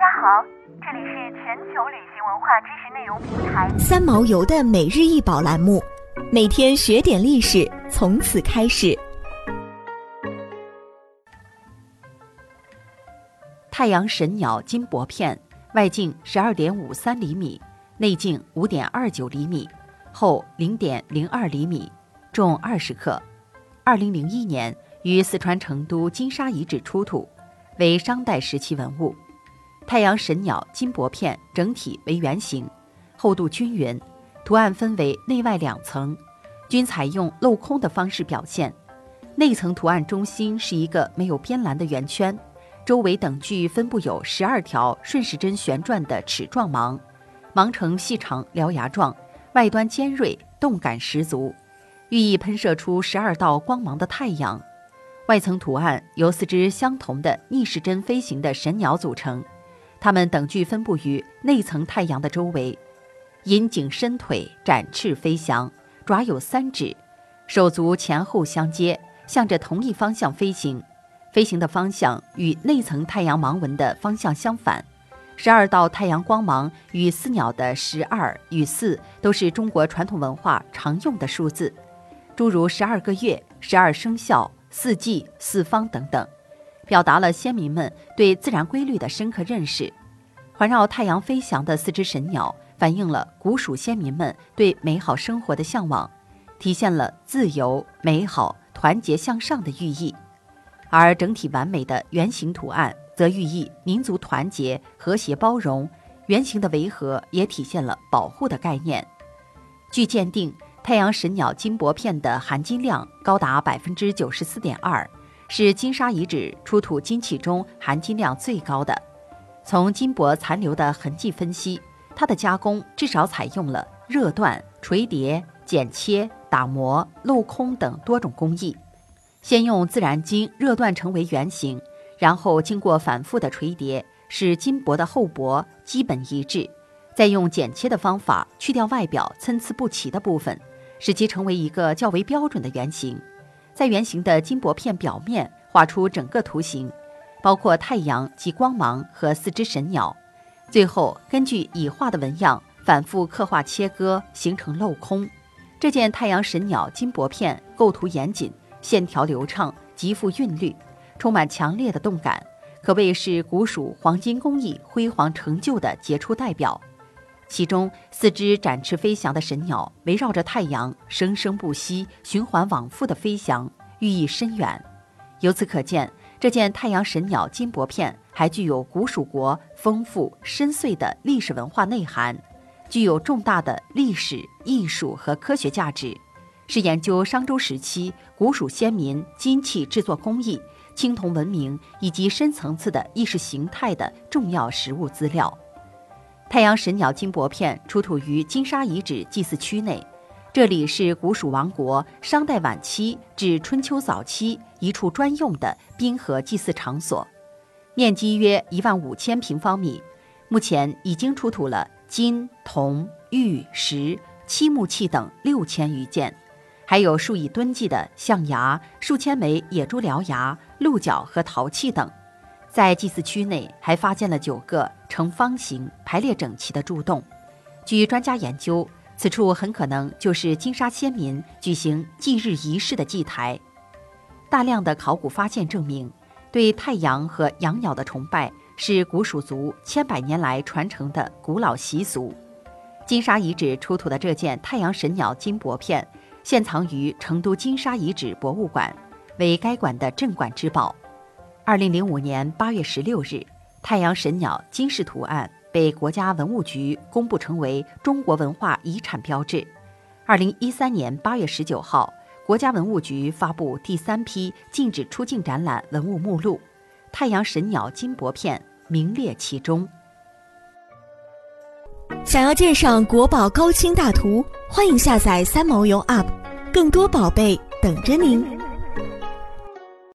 大家好，这里是全球旅行文化知识内容平台三毛游的每日一宝栏目，每天学点历史，从此开始。太阳神鸟金箔片，外径十二点五三厘米，内径五点二九厘米，厚零点零二厘米，重二十克。二零零一年于四川成都金沙遗址出土，为商代时期文物。太阳神鸟金箔片整体为圆形，厚度均匀，图案分为内外两层，均采用镂空的方式表现。内层图案中心是一个没有边栏的圆圈。周围等距分布有十二条顺时针旋转的齿状芒，芒呈细长獠牙状，外端尖锐，动感十足，寓意喷射出十二道光芒的太阳。外层图案由四只相同的逆时针飞行的神鸟组成，它们等距分布于内层太阳的周围，引颈伸腿，展翅飞翔，爪有三指，手足前后相接，向着同一方向飞行。飞行的方向与内层太阳盲纹的方向相反，十二道太阳光芒与四鸟的十二与四都是中国传统文化常用的数字，诸如十二个月、十二生肖、四季、四方等等，表达了先民们对自然规律的深刻认识。环绕太阳飞翔的四只神鸟，反映了古蜀先民们对美好生活的向往，体现了自由、美好、团结向上的寓意。而整体完美的圆形图案则寓意民族团结、和谐包容。圆形的围合也体现了保护的概念。据鉴定，太阳神鸟金箔片的含金量高达百分之九十四点二，是金沙遗址出土金器中含金量最高的。从金箔残留的痕迹分析，它的加工至少采用了热锻、锤叠、剪切、打磨、镂空等多种工艺。先用自然金热锻成为圆形，然后经过反复的锤叠，使金箔的厚薄基本一致，再用剪切的方法去掉外表参差不齐的部分，使其成为一个较为标准的圆形。在圆形的金箔片表面画出整个图形，包括太阳及光芒和四只神鸟，最后根据已画的纹样反复刻画切割，形成镂空。这件太阳神鸟金箔片构图严谨。线条流畅，极富韵律，充满强烈的动感，可谓是古蜀黄金工艺辉煌成就的杰出代表。其中四只展翅飞翔的神鸟围绕着太阳生生不息、循环往复的飞翔，寓意深远。由此可见，这件太阳神鸟金箔片还具有古蜀国丰富深邃的历史文化内涵，具有重大的历史、艺术和科学价值。是研究商周时期古蜀先民金器制作工艺、青铜文明以及深层次的意识形态的重要实物资料。太阳神鸟金箔片出土于金沙遗址祭祀区内，这里是古蜀王国商代晚期至春秋早期一处专用的宾河祭祀场所，面积约一万五千平方米。目前已经出土了金、铜、玉石、漆木器等六千余件。还有数以吨计的象牙、数千枚野猪獠牙、鹿角和陶器等，在祭祀区内还发现了九个呈方形、排列整齐的柱洞。据专家研究，此处很可能就是金沙先民举行祭日仪式的祭台。大量的考古发现证明，对太阳和阳鸟的崇拜是古蜀族千百年来传承的古老习俗。金沙遗址出土的这件太阳神鸟金箔片。现藏于成都金沙遗址博物馆，为该馆的镇馆之宝。二零零五年八月十六日，太阳神鸟金饰图案被国家文物局公布成为中国文化遗产标志。二零一三年八月十九号，国家文物局发布第三批禁止出境展览文物目录，太阳神鸟金箔片名列其中。想要鉴赏国宝高清大图，欢迎下载三毛游 App，更多宝贝等着您。